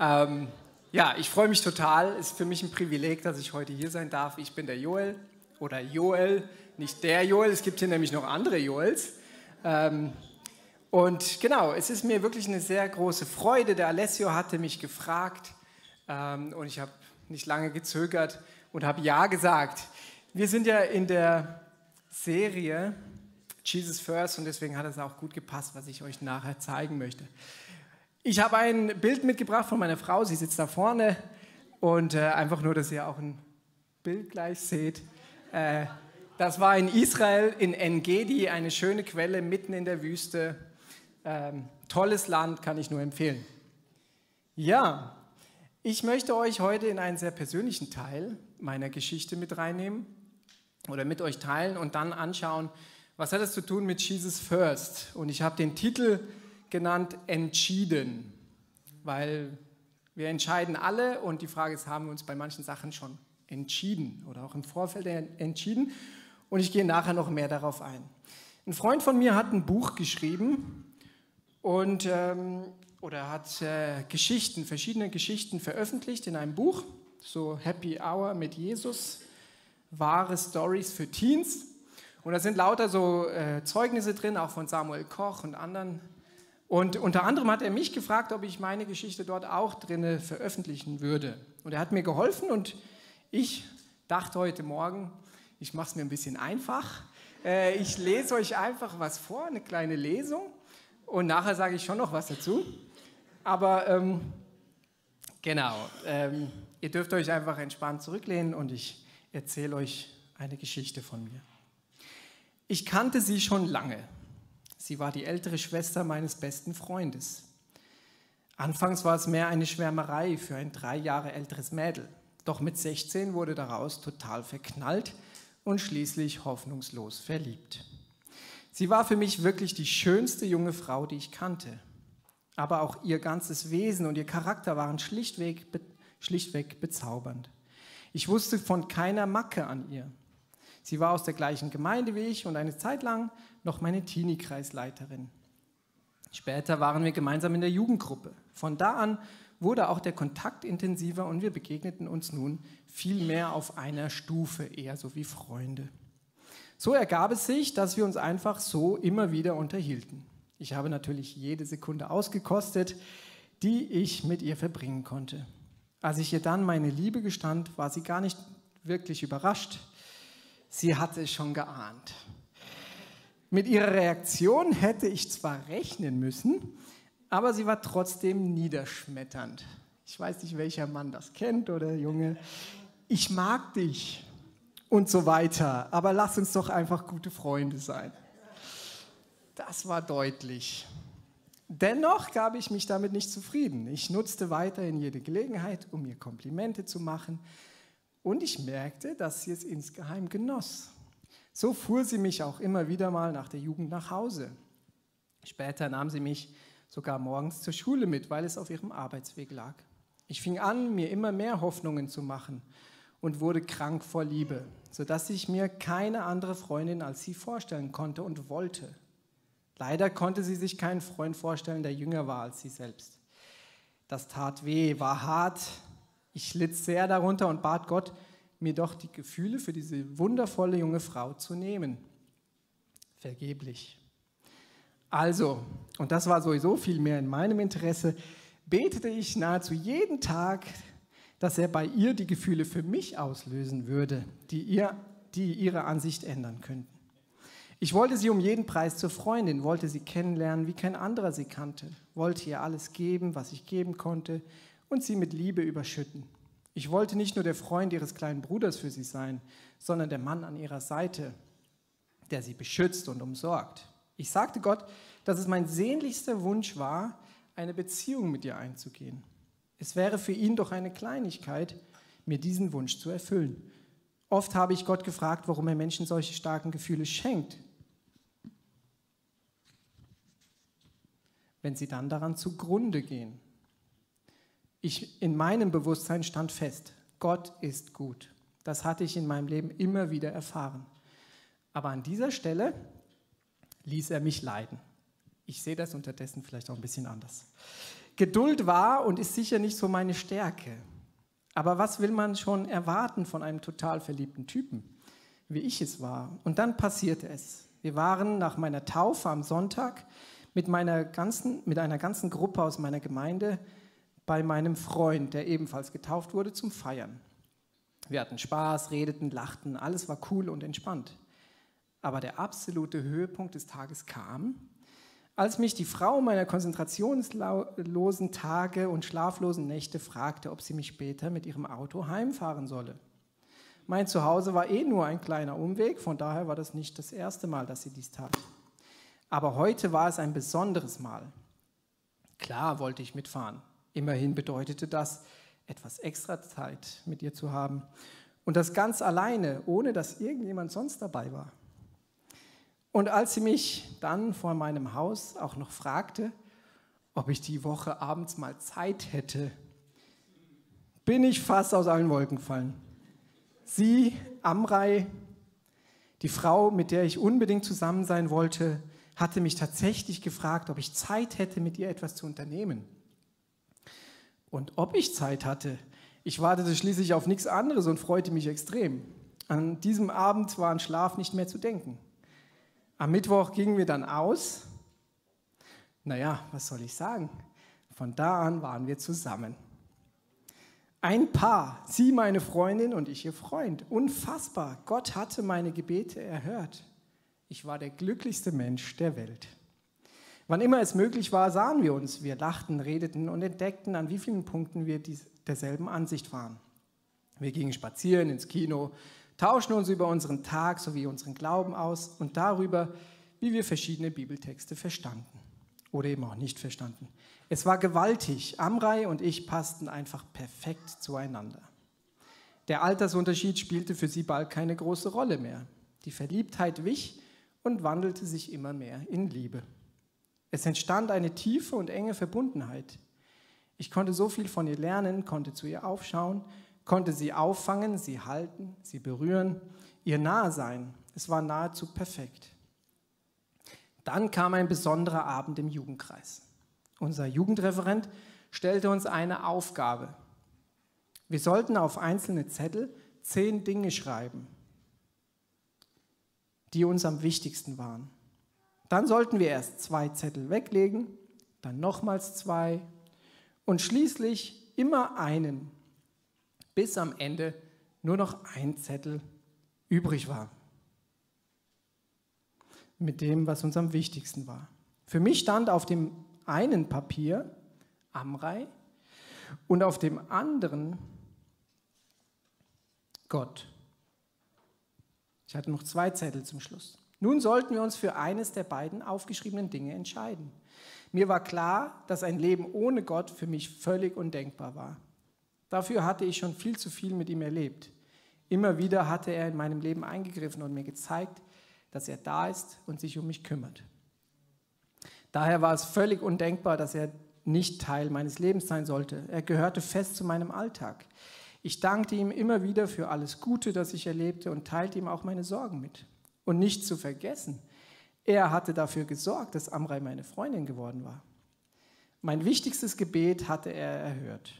Ähm, ja, ich freue mich total. Es ist für mich ein Privileg, dass ich heute hier sein darf. Ich bin der Joel oder Joel, nicht der Joel. Es gibt hier nämlich noch andere Joels. Ähm, und genau, es ist mir wirklich eine sehr große Freude. Der Alessio hatte mich gefragt ähm, und ich habe nicht lange gezögert und habe Ja gesagt. Wir sind ja in der Serie Jesus First und deswegen hat es auch gut gepasst, was ich euch nachher zeigen möchte. Ich habe ein Bild mitgebracht von meiner Frau, sie sitzt da vorne und äh, einfach nur, dass ihr auch ein Bild gleich seht. Äh, das war in Israel, in Engedi, eine schöne Quelle mitten in der Wüste. Ähm, tolles Land, kann ich nur empfehlen. Ja, ich möchte euch heute in einen sehr persönlichen Teil meiner Geschichte mit reinnehmen oder mit euch teilen und dann anschauen, was hat es zu tun mit Jesus First. Und ich habe den Titel genannt Entschieden, weil wir entscheiden alle und die Frage ist, haben wir uns bei manchen Sachen schon entschieden oder auch im Vorfeld entschieden. Und ich gehe nachher noch mehr darauf ein. Ein Freund von mir hat ein Buch geschrieben und ähm, oder hat äh, Geschichten, verschiedene Geschichten veröffentlicht in einem Buch, so Happy Hour mit Jesus, wahre Stories für Teens. Und da sind lauter so äh, Zeugnisse drin, auch von Samuel Koch und anderen. Und unter anderem hat er mich gefragt, ob ich meine Geschichte dort auch drin veröffentlichen würde. Und er hat mir geholfen und ich dachte heute Morgen, ich mache es mir ein bisschen einfach. Äh, ich lese euch einfach was vor, eine kleine Lesung. Und nachher sage ich schon noch was dazu. Aber ähm, genau, ähm, ihr dürft euch einfach entspannt zurücklehnen und ich erzähle euch eine Geschichte von mir. Ich kannte sie schon lange. Sie war die ältere Schwester meines besten Freundes. Anfangs war es mehr eine Schwärmerei für ein drei Jahre älteres Mädel. Doch mit 16 wurde daraus total verknallt und schließlich hoffnungslos verliebt. Sie war für mich wirklich die schönste junge Frau, die ich kannte aber auch ihr ganzes Wesen und ihr Charakter waren schlichtweg, schlichtweg bezaubernd. Ich wusste von keiner Macke an ihr. Sie war aus der gleichen Gemeinde wie ich und eine Zeit lang noch meine Teenie-Kreisleiterin. Später waren wir gemeinsam in der Jugendgruppe. Von da an wurde auch der Kontakt intensiver und wir begegneten uns nun viel mehr auf einer Stufe, eher so wie Freunde. So ergab es sich, dass wir uns einfach so immer wieder unterhielten. Ich habe natürlich jede Sekunde ausgekostet, die ich mit ihr verbringen konnte. Als ich ihr dann meine Liebe gestand, war sie gar nicht wirklich überrascht. Sie hatte es schon geahnt. Mit ihrer Reaktion hätte ich zwar rechnen müssen, aber sie war trotzdem niederschmetternd. Ich weiß nicht, welcher Mann das kennt oder Junge. Ich mag dich und so weiter, aber lass uns doch einfach gute Freunde sein. Das war deutlich. Dennoch gab ich mich damit nicht zufrieden. Ich nutzte weiterhin jede Gelegenheit, um ihr Komplimente zu machen. Und ich merkte, dass sie es insgeheim genoss. So fuhr sie mich auch immer wieder mal nach der Jugend nach Hause. Später nahm sie mich sogar morgens zur Schule mit, weil es auf ihrem Arbeitsweg lag. Ich fing an, mir immer mehr Hoffnungen zu machen und wurde krank vor Liebe, sodass ich mir keine andere Freundin als sie vorstellen konnte und wollte. Leider konnte sie sich keinen Freund vorstellen, der jünger war als sie selbst. Das tat weh, war hart. Ich litt sehr darunter und bat Gott, mir doch die Gefühle für diese wundervolle junge Frau zu nehmen. Vergeblich. Also, und das war sowieso viel mehr in meinem Interesse, betete ich nahezu jeden Tag, dass er bei ihr die Gefühle für mich auslösen würde, die, ihr, die ihre Ansicht ändern könnten. Ich wollte sie um jeden Preis zur Freundin, wollte sie kennenlernen, wie kein anderer sie kannte, wollte ihr alles geben, was ich geben konnte und sie mit Liebe überschütten. Ich wollte nicht nur der Freund ihres kleinen Bruders für sie sein, sondern der Mann an ihrer Seite, der sie beschützt und umsorgt. Ich sagte Gott, dass es mein sehnlichster Wunsch war, eine Beziehung mit ihr einzugehen. Es wäre für ihn doch eine Kleinigkeit, mir diesen Wunsch zu erfüllen. Oft habe ich Gott gefragt, warum er Menschen solche starken Gefühle schenkt, wenn sie dann daran zugrunde gehen. Ich, in meinem Bewusstsein stand fest, Gott ist gut. Das hatte ich in meinem Leben immer wieder erfahren. Aber an dieser Stelle ließ er mich leiden. Ich sehe das unterdessen vielleicht auch ein bisschen anders. Geduld war und ist sicher nicht so meine Stärke. Aber was will man schon erwarten von einem total verliebten Typen, wie ich es war? Und dann passierte es. Wir waren nach meiner Taufe am Sonntag mit, meiner ganzen, mit einer ganzen Gruppe aus meiner Gemeinde bei meinem Freund, der ebenfalls getauft wurde, zum Feiern. Wir hatten Spaß, redeten, lachten, alles war cool und entspannt. Aber der absolute Höhepunkt des Tages kam, als mich die Frau meiner konzentrationslosen Tage und schlaflosen Nächte fragte, ob sie mich später mit ihrem Auto heimfahren solle. Mein Zuhause war eh nur ein kleiner Umweg, von daher war das nicht das erste Mal, dass sie dies tat. Aber heute war es ein besonderes Mal. Klar wollte ich mitfahren. Immerhin bedeutete das, etwas extra Zeit mit ihr zu haben. Und das ganz alleine, ohne dass irgendjemand sonst dabei war. Und als sie mich dann vor meinem Haus auch noch fragte, ob ich die Woche abends mal Zeit hätte, bin ich fast aus allen Wolken gefallen. Sie, Amrei, die Frau, mit der ich unbedingt zusammen sein wollte, hatte mich tatsächlich gefragt, ob ich Zeit hätte, mit ihr etwas zu unternehmen. Und ob ich Zeit hatte, ich wartete schließlich auf nichts anderes und freute mich extrem. An diesem Abend war an Schlaf nicht mehr zu denken. Am Mittwoch gingen wir dann aus. Naja, was soll ich sagen? Von da an waren wir zusammen. Ein Paar, sie meine Freundin und ich ihr Freund. Unfassbar. Gott hatte meine Gebete erhört. Ich war der glücklichste Mensch der Welt. Wann immer es möglich war, sahen wir uns. Wir lachten, redeten und entdeckten, an wie vielen Punkten wir derselben Ansicht waren. Wir gingen spazieren ins Kino, tauschten uns über unseren Tag sowie unseren Glauben aus und darüber, wie wir verschiedene Bibeltexte verstanden oder eben auch nicht verstanden. Es war gewaltig. Amrei und ich passten einfach perfekt zueinander. Der Altersunterschied spielte für sie bald keine große Rolle mehr. Die Verliebtheit wich und wandelte sich immer mehr in Liebe. Es entstand eine tiefe und enge Verbundenheit. Ich konnte so viel von ihr lernen, konnte zu ihr aufschauen, konnte sie auffangen, sie halten, sie berühren, ihr nahe sein. Es war nahezu perfekt. Dann kam ein besonderer Abend im Jugendkreis. Unser Jugendreferent stellte uns eine Aufgabe. Wir sollten auf einzelne Zettel zehn Dinge schreiben, die uns am wichtigsten waren. Dann sollten wir erst zwei Zettel weglegen, dann nochmals zwei und schließlich immer einen, bis am Ende nur noch ein Zettel übrig war. Mit dem, was uns am wichtigsten war. Für mich stand auf dem einen Papier Amrei und auf dem anderen Gott. Ich hatte noch zwei Zettel zum Schluss. Nun sollten wir uns für eines der beiden aufgeschriebenen Dinge entscheiden. Mir war klar, dass ein Leben ohne Gott für mich völlig undenkbar war. Dafür hatte ich schon viel zu viel mit ihm erlebt. Immer wieder hatte er in meinem Leben eingegriffen und mir gezeigt, dass er da ist und sich um mich kümmert. Daher war es völlig undenkbar, dass er nicht Teil meines Lebens sein sollte. Er gehörte fest zu meinem Alltag. Ich dankte ihm immer wieder für alles Gute, das ich erlebte und teilte ihm auch meine Sorgen mit. Und nicht zu vergessen, er hatte dafür gesorgt, dass Amrei meine Freundin geworden war. Mein wichtigstes Gebet hatte er erhört.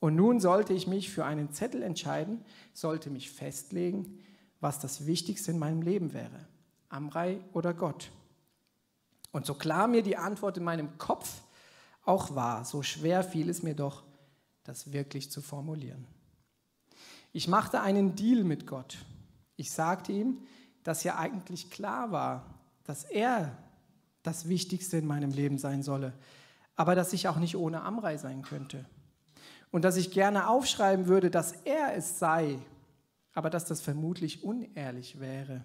Und nun sollte ich mich für einen Zettel entscheiden, sollte mich festlegen, was das Wichtigste in meinem Leben wäre. Amrei oder Gott. Und so klar mir die Antwort in meinem Kopf auch war, so schwer fiel es mir doch, das wirklich zu formulieren. Ich machte einen Deal mit Gott. Ich sagte ihm, dass ja eigentlich klar war, dass er das Wichtigste in meinem Leben sein solle, aber dass ich auch nicht ohne Amrei sein könnte. Und dass ich gerne aufschreiben würde, dass er es sei, aber dass das vermutlich unehrlich wäre,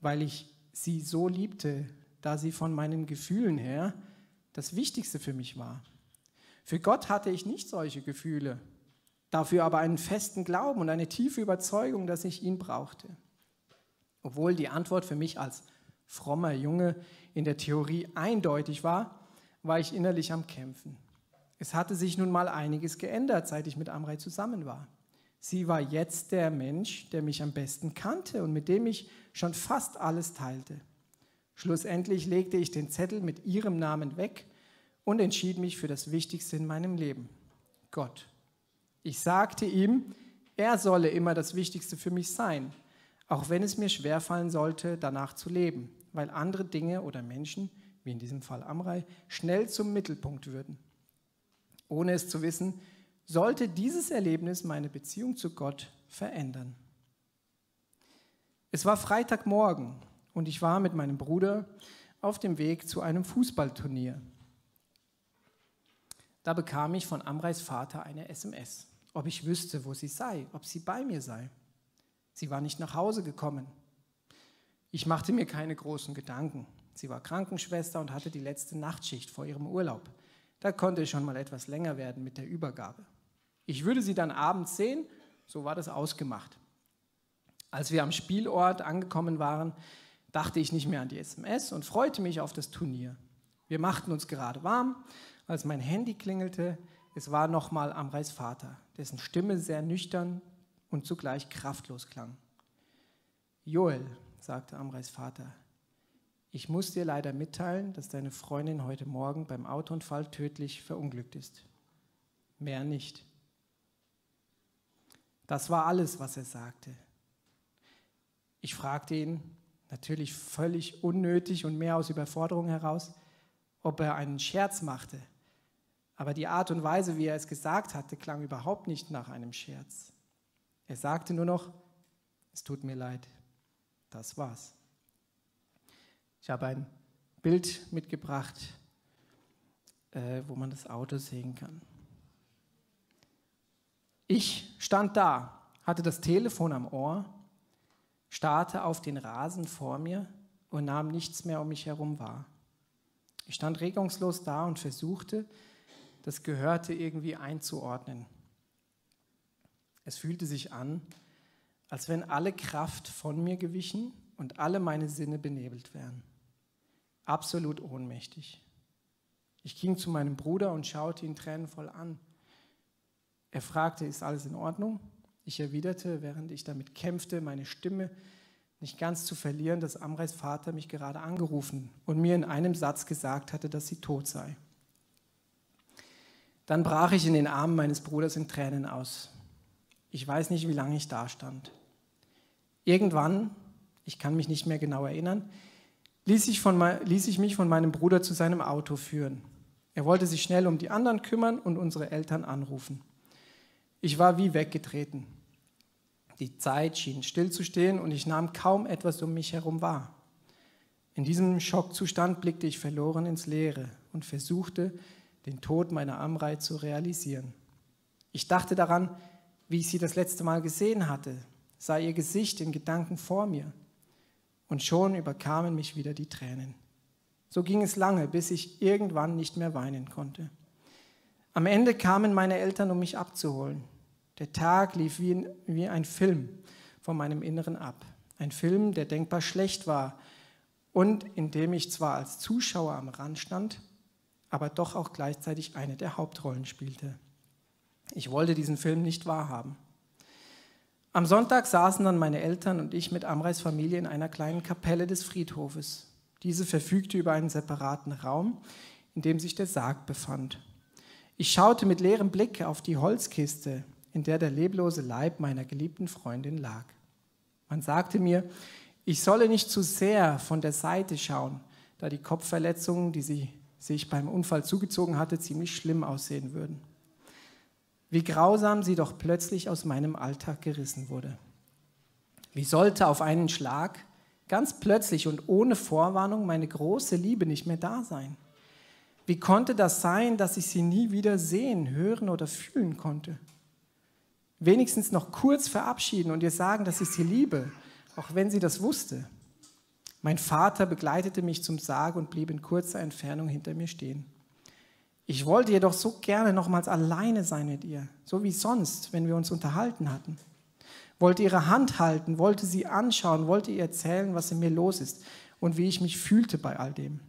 weil ich sie so liebte, da sie von meinen Gefühlen her das Wichtigste für mich war. Für Gott hatte ich nicht solche Gefühle, dafür aber einen festen Glauben und eine tiefe Überzeugung, dass ich ihn brauchte. Obwohl die Antwort für mich als frommer Junge in der Theorie eindeutig war, war ich innerlich am Kämpfen. Es hatte sich nun mal einiges geändert, seit ich mit Amrei zusammen war. Sie war jetzt der Mensch, der mich am besten kannte und mit dem ich schon fast alles teilte. Schlussendlich legte ich den Zettel mit ihrem Namen weg und entschied mich für das Wichtigste in meinem Leben, Gott. Ich sagte ihm, er solle immer das Wichtigste für mich sein, auch wenn es mir schwerfallen sollte, danach zu leben, weil andere Dinge oder Menschen, wie in diesem Fall Amrei, schnell zum Mittelpunkt würden. Ohne es zu wissen, sollte dieses Erlebnis meine Beziehung zu Gott verändern. Es war Freitagmorgen und ich war mit meinem Bruder auf dem Weg zu einem Fußballturnier. Da bekam ich von Amreis Vater eine SMS, ob ich wüsste, wo sie sei, ob sie bei mir sei. Sie war nicht nach Hause gekommen. Ich machte mir keine großen Gedanken. Sie war Krankenschwester und hatte die letzte Nachtschicht vor ihrem Urlaub. Da konnte es schon mal etwas länger werden mit der Übergabe. Ich würde sie dann abends sehen, so war das ausgemacht. Als wir am Spielort angekommen waren, dachte ich nicht mehr an die SMS und freute mich auf das Turnier. Wir machten uns gerade warm, als mein Handy klingelte. Es war nochmal Amreis Vater, dessen Stimme sehr nüchtern und zugleich kraftlos klang. Joel, sagte Amreis Vater, ich muss dir leider mitteilen, dass deine Freundin heute Morgen beim Autounfall tödlich verunglückt ist. Mehr nicht. Das war alles, was er sagte. Ich fragte ihn, natürlich völlig unnötig und mehr aus Überforderung heraus, ob er einen Scherz machte. Aber die Art und Weise, wie er es gesagt hatte, klang überhaupt nicht nach einem Scherz. Er sagte nur noch, es tut mir leid. Das war's. Ich habe ein Bild mitgebracht, äh, wo man das Auto sehen kann. Ich stand da, hatte das Telefon am Ohr starrte auf den Rasen vor mir und nahm nichts mehr um mich herum wahr. Ich stand regungslos da und versuchte, das Gehörte irgendwie einzuordnen. Es fühlte sich an, als wenn alle Kraft von mir gewichen und alle meine Sinne benebelt wären. Absolut ohnmächtig. Ich ging zu meinem Bruder und schaute ihn tränenvoll an. Er fragte, ist alles in Ordnung? Ich erwiderte, während ich damit kämpfte, meine Stimme nicht ganz zu verlieren, dass Amreis Vater mich gerade angerufen und mir in einem Satz gesagt hatte, dass sie tot sei. Dann brach ich in den Armen meines Bruders in Tränen aus. Ich weiß nicht, wie lange ich da stand. Irgendwann, ich kann mich nicht mehr genau erinnern, ließ ich, von, ließ ich mich von meinem Bruder zu seinem Auto führen. Er wollte sich schnell um die anderen kümmern und unsere Eltern anrufen. Ich war wie weggetreten. Die Zeit schien stillzustehen und ich nahm kaum etwas um mich herum wahr. In diesem Schockzustand blickte ich verloren ins Leere und versuchte, den Tod meiner Amrei zu realisieren. Ich dachte daran, wie ich sie das letzte Mal gesehen hatte, sah ihr Gesicht in Gedanken vor mir und schon überkamen mich wieder die Tränen. So ging es lange, bis ich irgendwann nicht mehr weinen konnte. Am Ende kamen meine Eltern, um mich abzuholen. Der Tag lief wie, wie ein Film von meinem Inneren ab. Ein Film, der denkbar schlecht war und in dem ich zwar als Zuschauer am Rand stand, aber doch auch gleichzeitig eine der Hauptrollen spielte. Ich wollte diesen Film nicht wahrhaben. Am Sonntag saßen dann meine Eltern und ich mit Amreis Familie in einer kleinen Kapelle des Friedhofes. Diese verfügte über einen separaten Raum, in dem sich der Sarg befand. Ich schaute mit leerem Blick auf die Holzkiste, in der der leblose Leib meiner geliebten Freundin lag. Man sagte mir, ich solle nicht zu sehr von der Seite schauen, da die Kopfverletzungen, die sie sich beim Unfall zugezogen hatte, ziemlich schlimm aussehen würden. Wie grausam sie doch plötzlich aus meinem Alltag gerissen wurde. Wie sollte auf einen Schlag ganz plötzlich und ohne Vorwarnung meine große Liebe nicht mehr da sein? Wie konnte das sein, dass ich sie nie wieder sehen, hören oder fühlen konnte? wenigstens noch kurz verabschieden und ihr sagen, dass ich sie liebe, auch wenn sie das wusste. Mein Vater begleitete mich zum Sarg und blieb in kurzer Entfernung hinter mir stehen. Ich wollte jedoch so gerne nochmals alleine sein mit ihr, so wie sonst, wenn wir uns unterhalten hatten. Wollte ihre Hand halten, wollte sie anschauen, wollte ihr erzählen, was in mir los ist und wie ich mich fühlte bei all dem.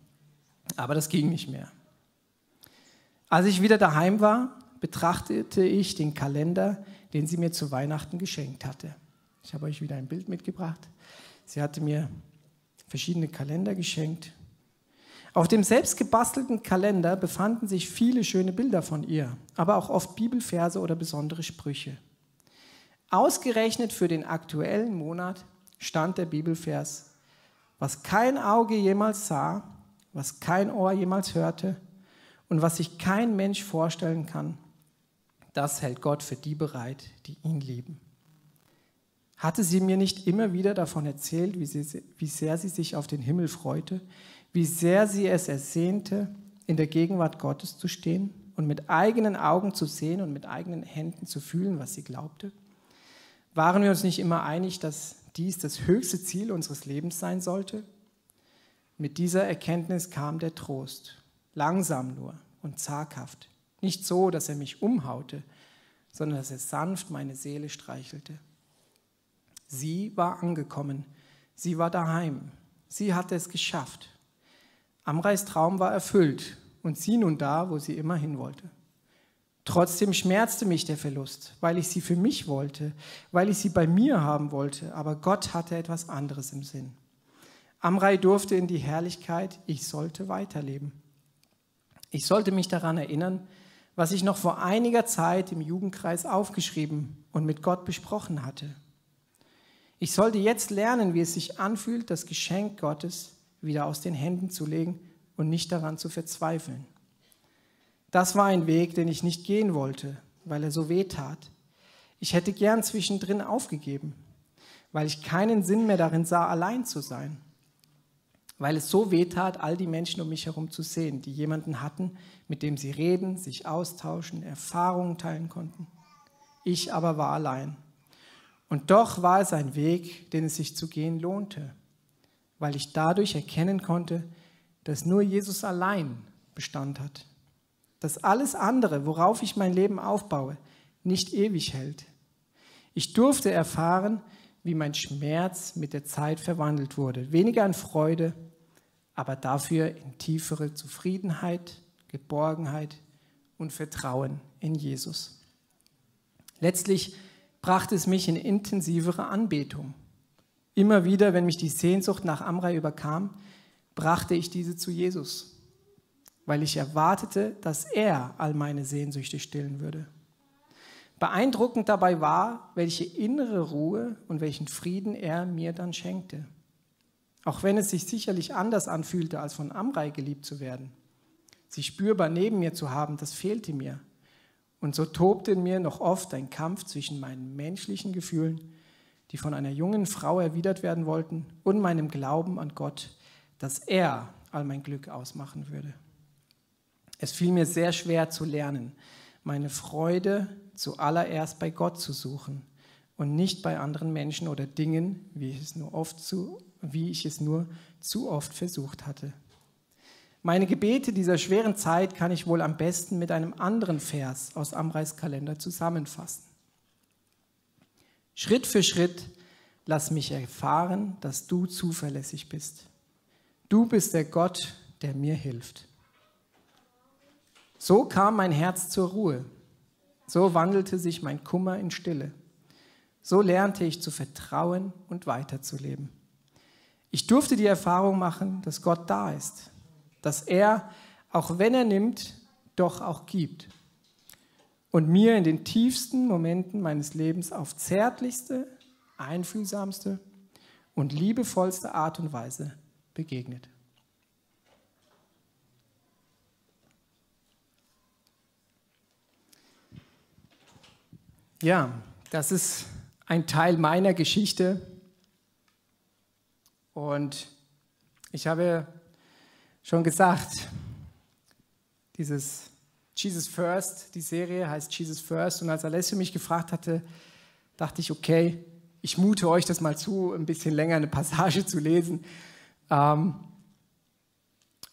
Aber das ging nicht mehr. Als ich wieder daheim war, betrachtete ich den Kalender, den sie mir zu Weihnachten geschenkt hatte. Ich habe euch wieder ein Bild mitgebracht. Sie hatte mir verschiedene Kalender geschenkt. Auf dem selbst gebastelten Kalender befanden sich viele schöne Bilder von ihr, aber auch oft Bibelverse oder besondere Sprüche. Ausgerechnet für den aktuellen Monat stand der Bibelvers, was kein Auge jemals sah, was kein Ohr jemals hörte und was sich kein Mensch vorstellen kann, das hält Gott für die bereit, die ihn lieben. Hatte sie mir nicht immer wieder davon erzählt, wie, sie, wie sehr sie sich auf den Himmel freute, wie sehr sie es ersehnte, in der Gegenwart Gottes zu stehen und mit eigenen Augen zu sehen und mit eigenen Händen zu fühlen, was sie glaubte? Waren wir uns nicht immer einig, dass dies das höchste Ziel unseres Lebens sein sollte? Mit dieser Erkenntnis kam der Trost, langsam nur und zaghaft, nicht so, dass er mich umhaute, sondern dass er sanft meine Seele streichelte. Sie war angekommen, sie war daheim, sie hatte es geschafft. Amreis Traum war erfüllt und sie nun da, wo sie immer hin wollte. Trotzdem schmerzte mich der Verlust, weil ich sie für mich wollte, weil ich sie bei mir haben wollte, aber Gott hatte etwas anderes im Sinn. Amrei durfte in die Herrlichkeit, ich sollte weiterleben. Ich sollte mich daran erinnern, was ich noch vor einiger Zeit im Jugendkreis aufgeschrieben und mit Gott besprochen hatte. Ich sollte jetzt lernen, wie es sich anfühlt, das Geschenk Gottes wieder aus den Händen zu legen und nicht daran zu verzweifeln. Das war ein Weg, den ich nicht gehen wollte, weil er so weh tat. Ich hätte gern zwischendrin aufgegeben, weil ich keinen Sinn mehr darin sah, allein zu sein. Weil es so weh tat, all die Menschen um mich herum zu sehen, die jemanden hatten, mit dem sie reden, sich austauschen, Erfahrungen teilen konnten. Ich aber war allein. Und doch war es ein Weg, den es sich zu gehen lohnte, weil ich dadurch erkennen konnte, dass nur Jesus allein Bestand hat dass alles andere, worauf ich mein Leben aufbaue, nicht ewig hält. Ich durfte erfahren, wie mein Schmerz mit der Zeit verwandelt wurde. Weniger in Freude, aber dafür in tiefere Zufriedenheit, Geborgenheit und Vertrauen in Jesus. Letztlich brachte es mich in intensivere Anbetung. Immer wieder, wenn mich die Sehnsucht nach Amrei überkam, brachte ich diese zu Jesus weil ich erwartete, dass er all meine Sehnsüchte stillen würde. Beeindruckend dabei war, welche innere Ruhe und welchen Frieden er mir dann schenkte. Auch wenn es sich sicherlich anders anfühlte, als von Amrei geliebt zu werden. Sie spürbar neben mir zu haben, das fehlte mir. Und so tobte in mir noch oft ein Kampf zwischen meinen menschlichen Gefühlen, die von einer jungen Frau erwidert werden wollten, und meinem Glauben an Gott, dass er all mein Glück ausmachen würde. Es fiel mir sehr schwer zu lernen, meine Freude zuallererst bei Gott zu suchen und nicht bei anderen Menschen oder Dingen, wie ich es nur, oft zu, wie ich es nur zu oft versucht hatte. Meine Gebete dieser schweren Zeit kann ich wohl am besten mit einem anderen Vers aus Amreis Kalender zusammenfassen. Schritt für Schritt lass mich erfahren, dass du zuverlässig bist. Du bist der Gott, der mir hilft. So kam mein Herz zur Ruhe. So wandelte sich mein Kummer in Stille. So lernte ich zu vertrauen und weiterzuleben. Ich durfte die Erfahrung machen, dass Gott da ist, dass er, auch wenn er nimmt, doch auch gibt und mir in den tiefsten Momenten meines Lebens auf zärtlichste, einfühlsamste und liebevollste Art und Weise begegnet. Ja, das ist ein Teil meiner Geschichte. Und ich habe schon gesagt, dieses Jesus First, die Serie heißt Jesus First. Und als Alessio mich gefragt hatte, dachte ich, okay, ich mute euch das mal zu, ein bisschen länger eine Passage zu lesen. Ähm,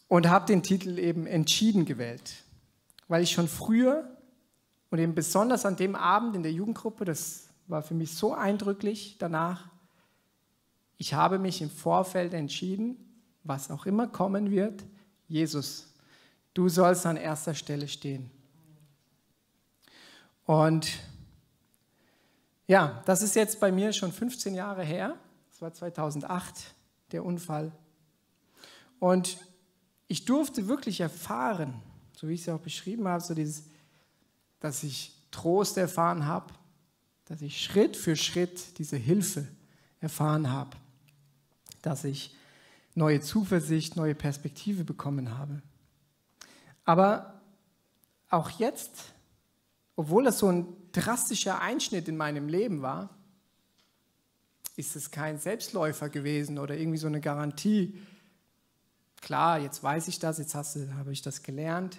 und habe den Titel eben entschieden gewählt, weil ich schon früher und eben besonders an dem Abend in der Jugendgruppe, das war für mich so eindrücklich danach, ich habe mich im Vorfeld entschieden, was auch immer kommen wird, Jesus, du sollst an erster Stelle stehen. Und ja, das ist jetzt bei mir schon 15 Jahre her. Das war 2008, der Unfall. Und ich durfte wirklich erfahren, so wie ich es ja auch beschrieben habe, so dieses, dass ich Trost erfahren habe, dass ich Schritt für Schritt diese Hilfe erfahren habe, dass ich neue Zuversicht, neue Perspektive bekommen habe. Aber auch jetzt, obwohl das so ein drastischer Einschnitt in meinem Leben war, ist es kein Selbstläufer gewesen oder irgendwie so eine Garantie. Klar, jetzt weiß ich das, jetzt du, habe ich das gelernt,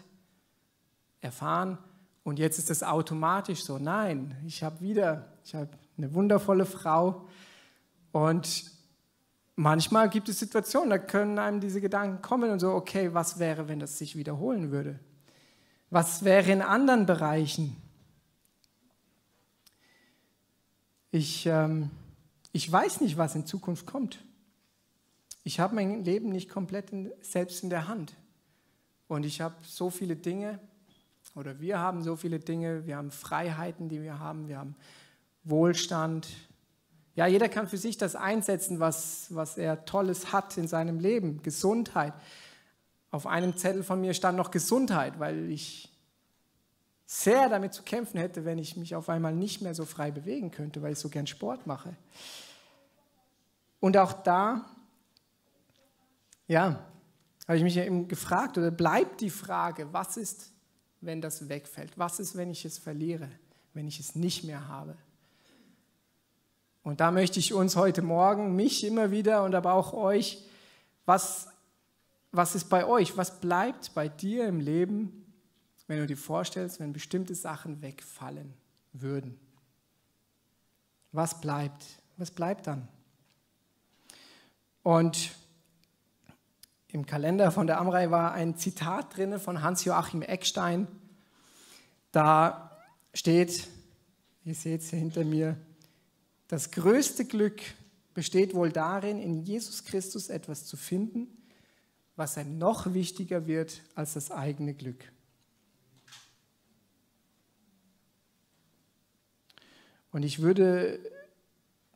erfahren und jetzt ist es automatisch so. Nein, ich habe wieder, ich habe eine wundervolle Frau und manchmal gibt es Situationen, da können einem diese Gedanken kommen und so, okay, was wäre, wenn das sich wiederholen würde? Was wäre in anderen Bereichen? Ich, ähm, ich weiß nicht, was in Zukunft kommt. Ich habe mein Leben nicht komplett in, selbst in der Hand. Und ich habe so viele Dinge, oder wir haben so viele Dinge, wir haben Freiheiten, die wir haben, wir haben Wohlstand. Ja, jeder kann für sich das einsetzen, was, was er Tolles hat in seinem Leben. Gesundheit. Auf einem Zettel von mir stand noch Gesundheit, weil ich sehr damit zu kämpfen hätte, wenn ich mich auf einmal nicht mehr so frei bewegen könnte, weil ich so gern Sport mache. Und auch da, ja, habe ich mich eben gefragt, oder bleibt die Frage, was ist, wenn das wegfällt? Was ist, wenn ich es verliere, wenn ich es nicht mehr habe? Und da möchte ich uns heute Morgen, mich immer wieder und aber auch euch, was, was ist bei euch? Was bleibt bei dir im Leben, wenn du dir vorstellst, wenn bestimmte Sachen wegfallen würden. Was bleibt? Was bleibt dann? Und im Kalender von der Amrei war ein Zitat drin von Hans-Joachim Eckstein. Da steht, ihr seht es hinter mir, das größte Glück besteht wohl darin, in Jesus Christus etwas zu finden, was ein noch wichtiger wird als das eigene Glück. Und ich würde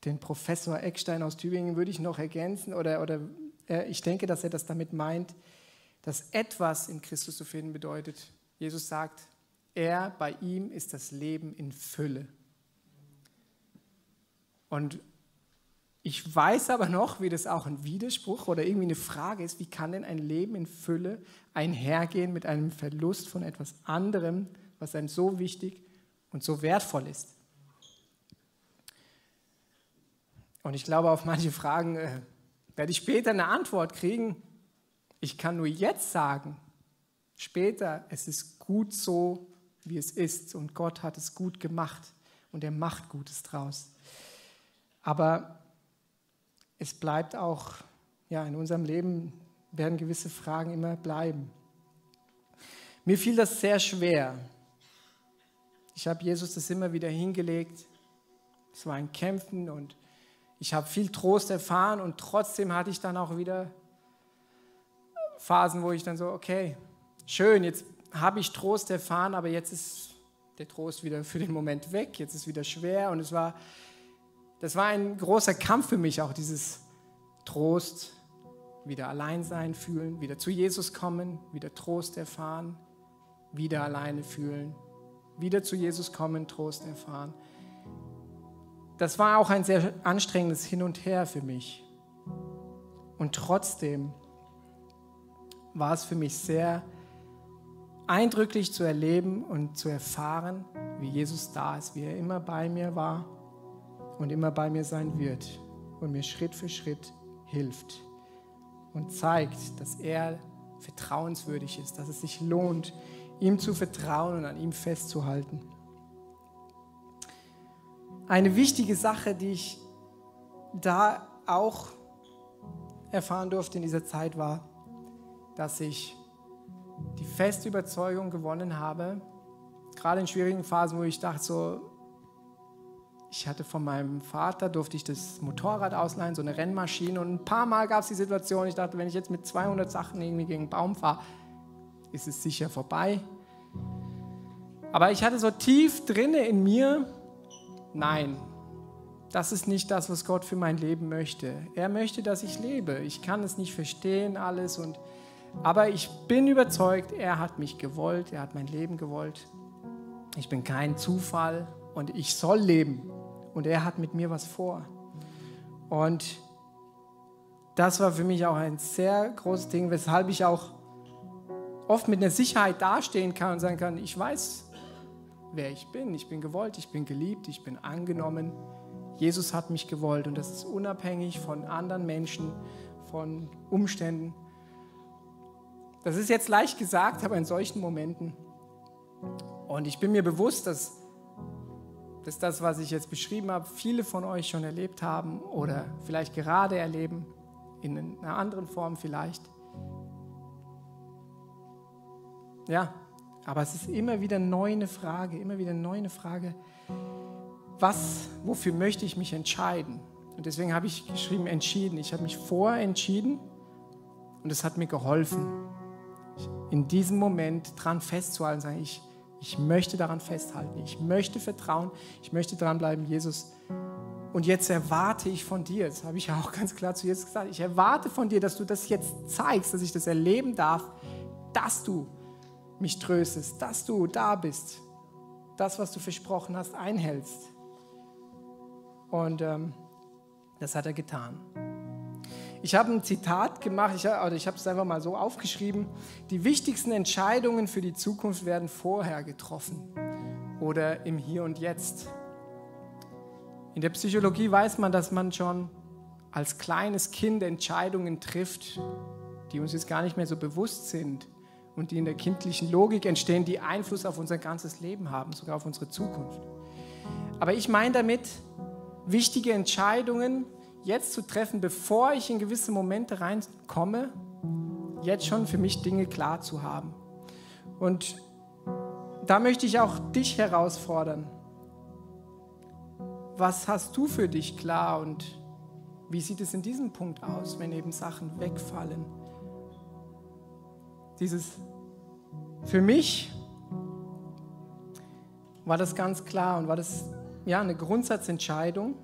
den Professor Eckstein aus Tübingen würde ich noch ergänzen oder, oder äh, ich denke, dass er das damit meint, dass etwas in Christus zu finden bedeutet. Jesus sagt, er, bei ihm ist das Leben in Fülle. Und ich weiß aber noch, wie das auch ein Widerspruch oder irgendwie eine Frage ist, wie kann denn ein Leben in Fülle einhergehen mit einem Verlust von etwas anderem, was einem so wichtig und so wertvoll ist? Und ich glaube, auf manche Fragen äh, werde ich später eine Antwort kriegen. Ich kann nur jetzt sagen, später, es ist gut so, wie es ist und Gott hat es gut gemacht und er macht Gutes draus. Aber es bleibt auch, ja, in unserem Leben werden gewisse Fragen immer bleiben. Mir fiel das sehr schwer. Ich habe Jesus das immer wieder hingelegt. Es war ein Kämpfen und ich habe viel Trost erfahren und trotzdem hatte ich dann auch wieder Phasen, wo ich dann so, okay, schön, jetzt habe ich Trost erfahren, aber jetzt ist der Trost wieder für den Moment weg, jetzt ist wieder schwer und es war, das war ein großer Kampf für mich, auch dieses Trost, wieder allein sein fühlen, wieder zu Jesus kommen, wieder Trost erfahren, wieder alleine fühlen, wieder zu Jesus kommen, Trost erfahren das war auch ein sehr anstrengendes Hin und Her für mich. Und trotzdem war es für mich sehr eindrücklich zu erleben und zu erfahren, wie Jesus da ist, wie er immer bei mir war und immer bei mir sein wird und mir Schritt für Schritt hilft und zeigt, dass er vertrauenswürdig ist, dass es sich lohnt, ihm zu vertrauen und an ihm festzuhalten. Eine wichtige Sache, die ich da auch erfahren durfte in dieser Zeit, war, dass ich die feste Überzeugung gewonnen habe, gerade in schwierigen Phasen, wo ich dachte, so, ich hatte von meinem Vater, durfte ich das Motorrad ausleihen, so eine Rennmaschine. Und ein paar Mal gab es die Situation, ich dachte, wenn ich jetzt mit 200 Sachen irgendwie gegen einen Baum fahre, ist es sicher vorbei. Aber ich hatte so tief drinne in mir Nein, das ist nicht das, was Gott für mein Leben möchte. Er möchte, dass ich lebe. Ich kann es nicht verstehen alles und Aber ich bin überzeugt, er hat mich gewollt, er hat mein Leben gewollt. Ich bin kein Zufall und ich soll leben. Und er hat mit mir was vor. Und das war für mich auch ein sehr großes Ding, weshalb ich auch oft mit einer Sicherheit dastehen kann und sagen kann, ich weiß, wer ich bin. Ich bin gewollt, ich bin geliebt, ich bin angenommen. Jesus hat mich gewollt und das ist unabhängig von anderen Menschen, von Umständen. Das ist jetzt leicht gesagt, aber in solchen Momenten. Und ich bin mir bewusst, dass, dass das, was ich jetzt beschrieben habe, viele von euch schon erlebt haben oder vielleicht gerade erleben, in einer anderen Form vielleicht. Ja, aber es ist immer wieder neu eine Frage, immer wieder neu eine Frage, was, wofür möchte ich mich entscheiden? Und deswegen habe ich geschrieben, entschieden. Ich habe mich vorentschieden und es hat mir geholfen, in diesem Moment dran festzuhalten, sagen, ich, ich möchte daran festhalten, ich möchte vertrauen, ich möchte dranbleiben, Jesus. Und jetzt erwarte ich von dir, das habe ich ja auch ganz klar zu Jesus gesagt, ich erwarte von dir, dass du das jetzt zeigst, dass ich das erleben darf, dass du mich tröstest, dass du da bist, das, was du versprochen hast, einhältst. Und ähm, das hat er getan. Ich habe ein Zitat gemacht, ich, oder ich habe es einfach mal so aufgeschrieben. Die wichtigsten Entscheidungen für die Zukunft werden vorher getroffen oder im Hier und Jetzt. In der Psychologie weiß man, dass man schon als kleines Kind Entscheidungen trifft, die uns jetzt gar nicht mehr so bewusst sind und die in der kindlichen Logik entstehen, die Einfluss auf unser ganzes Leben haben, sogar auf unsere Zukunft. Aber ich meine damit, wichtige Entscheidungen jetzt zu treffen, bevor ich in gewisse Momente reinkomme, jetzt schon für mich Dinge klar zu haben. Und da möchte ich auch dich herausfordern. Was hast du für dich klar und wie sieht es in diesem Punkt aus, wenn eben Sachen wegfallen? Dieses, für mich war das ganz klar und war das ja eine Grundsatzentscheidung,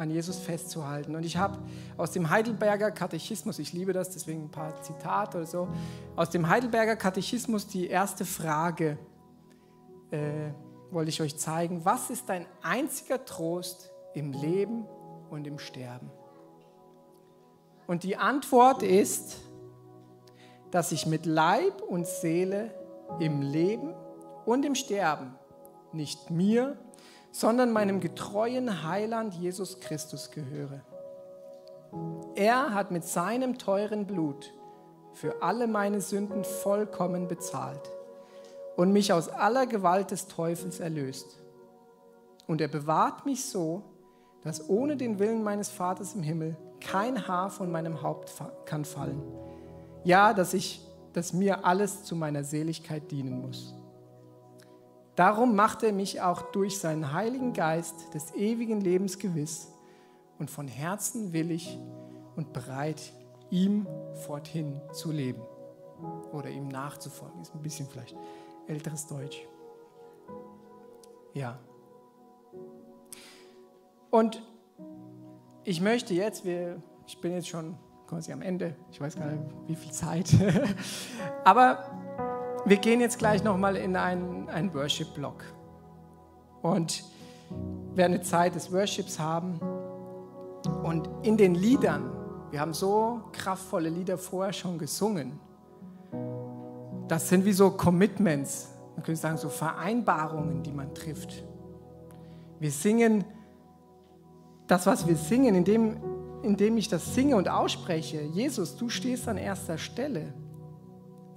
an Jesus festzuhalten. Und ich habe aus dem Heidelberger Katechismus, ich liebe das, deswegen ein paar Zitate oder so, aus dem Heidelberger Katechismus die erste Frage äh, wollte ich euch zeigen. Was ist dein einziger Trost im Leben und im Sterben? Und die Antwort ist, dass ich mit Leib und Seele im Leben und im Sterben nicht mir, sondern meinem getreuen Heiland Jesus Christus gehöre. Er hat mit seinem teuren Blut für alle meine Sünden vollkommen bezahlt und mich aus aller Gewalt des Teufels erlöst. Und er bewahrt mich so, dass ohne den Willen meines Vaters im Himmel kein Haar von meinem Haupt kann fallen ja, dass, ich, dass mir alles zu meiner Seligkeit dienen muss. Darum macht er mich auch durch seinen Heiligen Geist des ewigen Lebens gewiss und von Herzen willig und bereit, ihm forthin zu leben oder ihm nachzufolgen. Ist ein bisschen vielleicht älteres Deutsch. Ja. Und ich möchte jetzt, wir, ich bin jetzt schon quasi am Ende. Ich weiß gar nicht, wie viel Zeit. Aber wir gehen jetzt gleich nochmal in einen, einen Worship-Block. Und werden eine Zeit des Worships haben. Und in den Liedern, wir haben so kraftvolle Lieder vorher schon gesungen. Das sind wie so Commitments, man könnte sagen, so Vereinbarungen, die man trifft. Wir singen das, was wir singen, indem indem ich das singe und ausspreche, Jesus, du stehst an erster Stelle,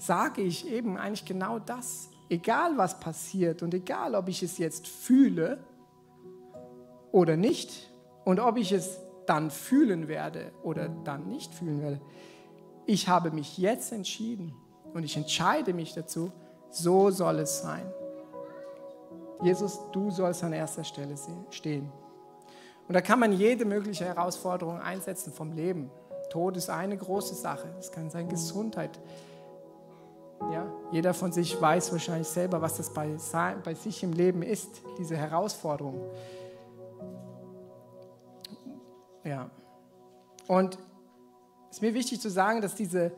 sage ich eben eigentlich genau das. Egal was passiert und egal ob ich es jetzt fühle oder nicht und ob ich es dann fühlen werde oder dann nicht fühlen werde, ich habe mich jetzt entschieden und ich entscheide mich dazu, so soll es sein. Jesus, du sollst an erster Stelle stehen. Und da kann man jede mögliche Herausforderung einsetzen vom Leben. Tod ist eine große Sache. Es kann sein Gesundheit. Jeder von sich weiß wahrscheinlich selber, was das bei, bei sich im Leben ist, diese Herausforderung. Ja. Und es ist mir wichtig zu sagen, dass diese,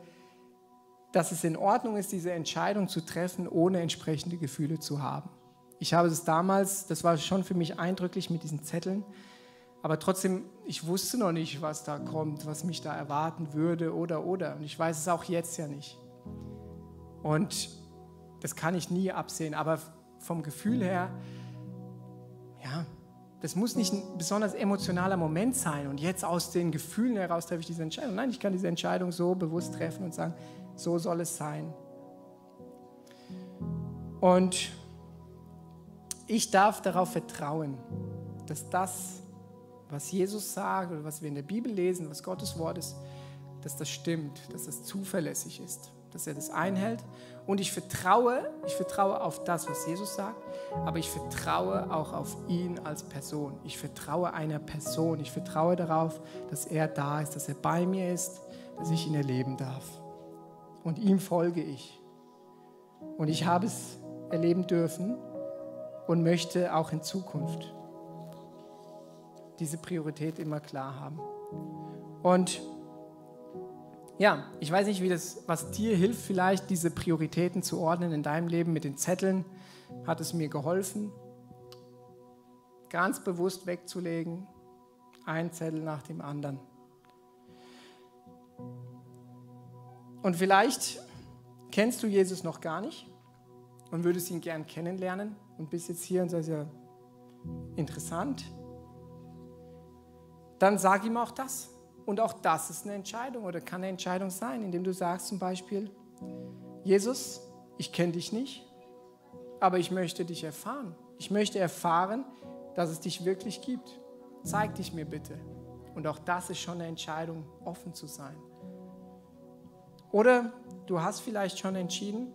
dass es in Ordnung ist, diese Entscheidung zu treffen, ohne entsprechende Gefühle zu haben. Ich habe es damals, das war schon für mich eindrücklich mit diesen Zetteln, aber trotzdem, ich wusste noch nicht, was da kommt, was mich da erwarten würde oder oder. Und ich weiß es auch jetzt ja nicht. Und das kann ich nie absehen, aber vom Gefühl her, ja, das muss nicht ein besonders emotionaler Moment sein und jetzt aus den Gefühlen heraus treffe ich diese Entscheidung. Nein, ich kann diese Entscheidung so bewusst treffen und sagen, so soll es sein. Und ich darf darauf vertrauen, dass das, was Jesus sagt oder was wir in der Bibel lesen, was Gottes Wort ist, dass das stimmt, dass das zuverlässig ist, dass er das einhält. Und ich vertraue, ich vertraue auf das, was Jesus sagt, aber ich vertraue auch auf ihn als Person. Ich vertraue einer Person. Ich vertraue darauf, dass er da ist, dass er bei mir ist, dass ich ihn erleben darf. Und ihm folge ich. Und ich habe es erleben dürfen und möchte auch in Zukunft diese Priorität immer klar haben. Und ja, ich weiß nicht, wie das, was dir hilft, vielleicht diese Prioritäten zu ordnen in deinem Leben mit den Zetteln. Hat es mir geholfen, ganz bewusst wegzulegen, ein Zettel nach dem anderen. Und vielleicht kennst du Jesus noch gar nicht und würdest ihn gern kennenlernen und bist jetzt hier und sagst ja, interessant, dann sag ihm auch das. Und auch das ist eine Entscheidung oder kann eine Entscheidung sein, indem du sagst zum Beispiel, Jesus, ich kenne dich nicht, aber ich möchte dich erfahren. Ich möchte erfahren, dass es dich wirklich gibt. Zeig dich mir bitte. Und auch das ist schon eine Entscheidung, offen zu sein. Oder du hast vielleicht schon entschieden,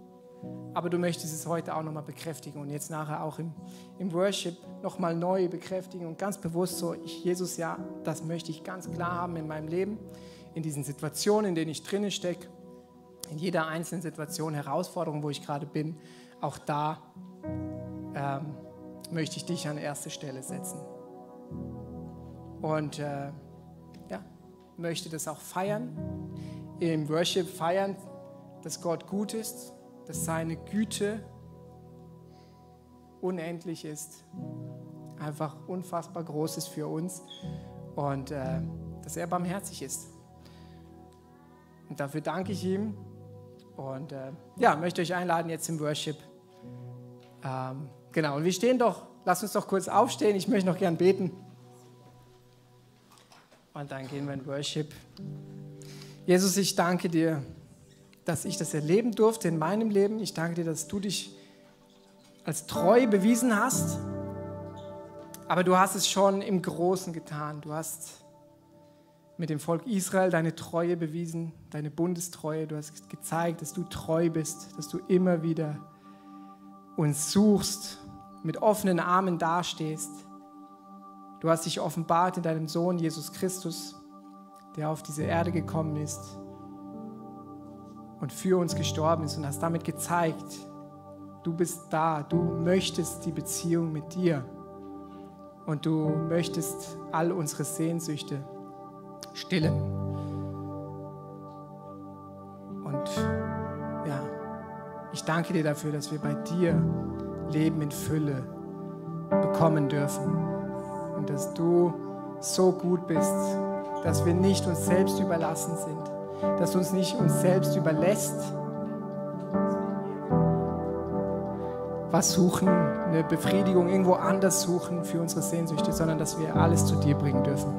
aber du möchtest es heute auch nochmal bekräftigen und jetzt nachher auch im, im Worship nochmal neu bekräftigen und ganz bewusst so, ich, Jesus, ja, das möchte ich ganz klar haben in meinem Leben, in diesen Situationen, in denen ich drinnen stecke, in jeder einzelnen Situation, Herausforderung, wo ich gerade bin, auch da ähm, möchte ich dich an erste Stelle setzen. Und äh, ja, möchte das auch feiern, im Worship feiern, dass Gott gut ist, dass seine Güte unendlich ist, einfach unfassbar groß ist für uns und äh, dass er barmherzig ist. Und dafür danke ich ihm und äh, ja, möchte euch einladen jetzt im Worship. Ähm, genau, und wir stehen doch, lasst uns doch kurz aufstehen, ich möchte noch gern beten. Und dann gehen wir in Worship. Jesus, ich danke dir dass ich das erleben durfte in meinem Leben. Ich danke dir, dass du dich als treu bewiesen hast. Aber du hast es schon im Großen getan. Du hast mit dem Volk Israel deine Treue bewiesen, deine Bundestreue. Du hast gezeigt, dass du treu bist, dass du immer wieder uns suchst, mit offenen Armen dastehst. Du hast dich offenbart in deinem Sohn Jesus Christus, der auf diese Erde gekommen ist und für uns gestorben ist und hast damit gezeigt, du bist da, du möchtest die Beziehung mit dir. Und du möchtest all unsere Sehnsüchte stillen. Und ja, ich danke dir dafür, dass wir bei dir Leben in Fülle bekommen dürfen. Und dass du so gut bist, dass wir nicht uns selbst überlassen sind dass du uns nicht uns selbst überlässt, was suchen, eine Befriedigung irgendwo anders suchen für unsere Sehnsüchte, sondern dass wir alles zu dir bringen dürfen.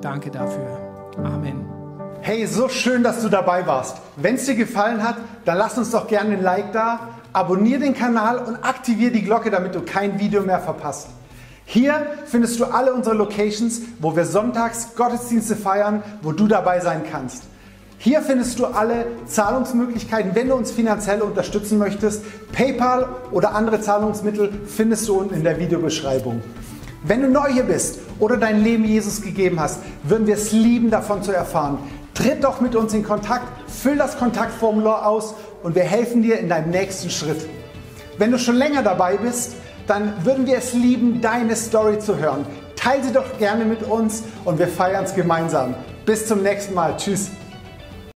Danke dafür. Amen. Hey, so schön, dass du dabei warst. Wenn es dir gefallen hat, dann lass uns doch gerne ein Like da, abonniere den Kanal und aktiviere die Glocke, damit du kein Video mehr verpasst. Hier findest du alle unsere Locations, wo wir sonntags Gottesdienste feiern, wo du dabei sein kannst. Hier findest du alle Zahlungsmöglichkeiten, wenn du uns finanziell unterstützen möchtest. PayPal oder andere Zahlungsmittel findest du unten in der Videobeschreibung. Wenn du neu hier bist oder dein Leben Jesus gegeben hast, würden wir es lieben, davon zu erfahren. Tritt doch mit uns in Kontakt, füll das Kontaktformular aus und wir helfen dir in deinem nächsten Schritt. Wenn du schon länger dabei bist, dann würden wir es lieben, deine Story zu hören. Teile sie doch gerne mit uns und wir feiern es gemeinsam. Bis zum nächsten Mal. Tschüss.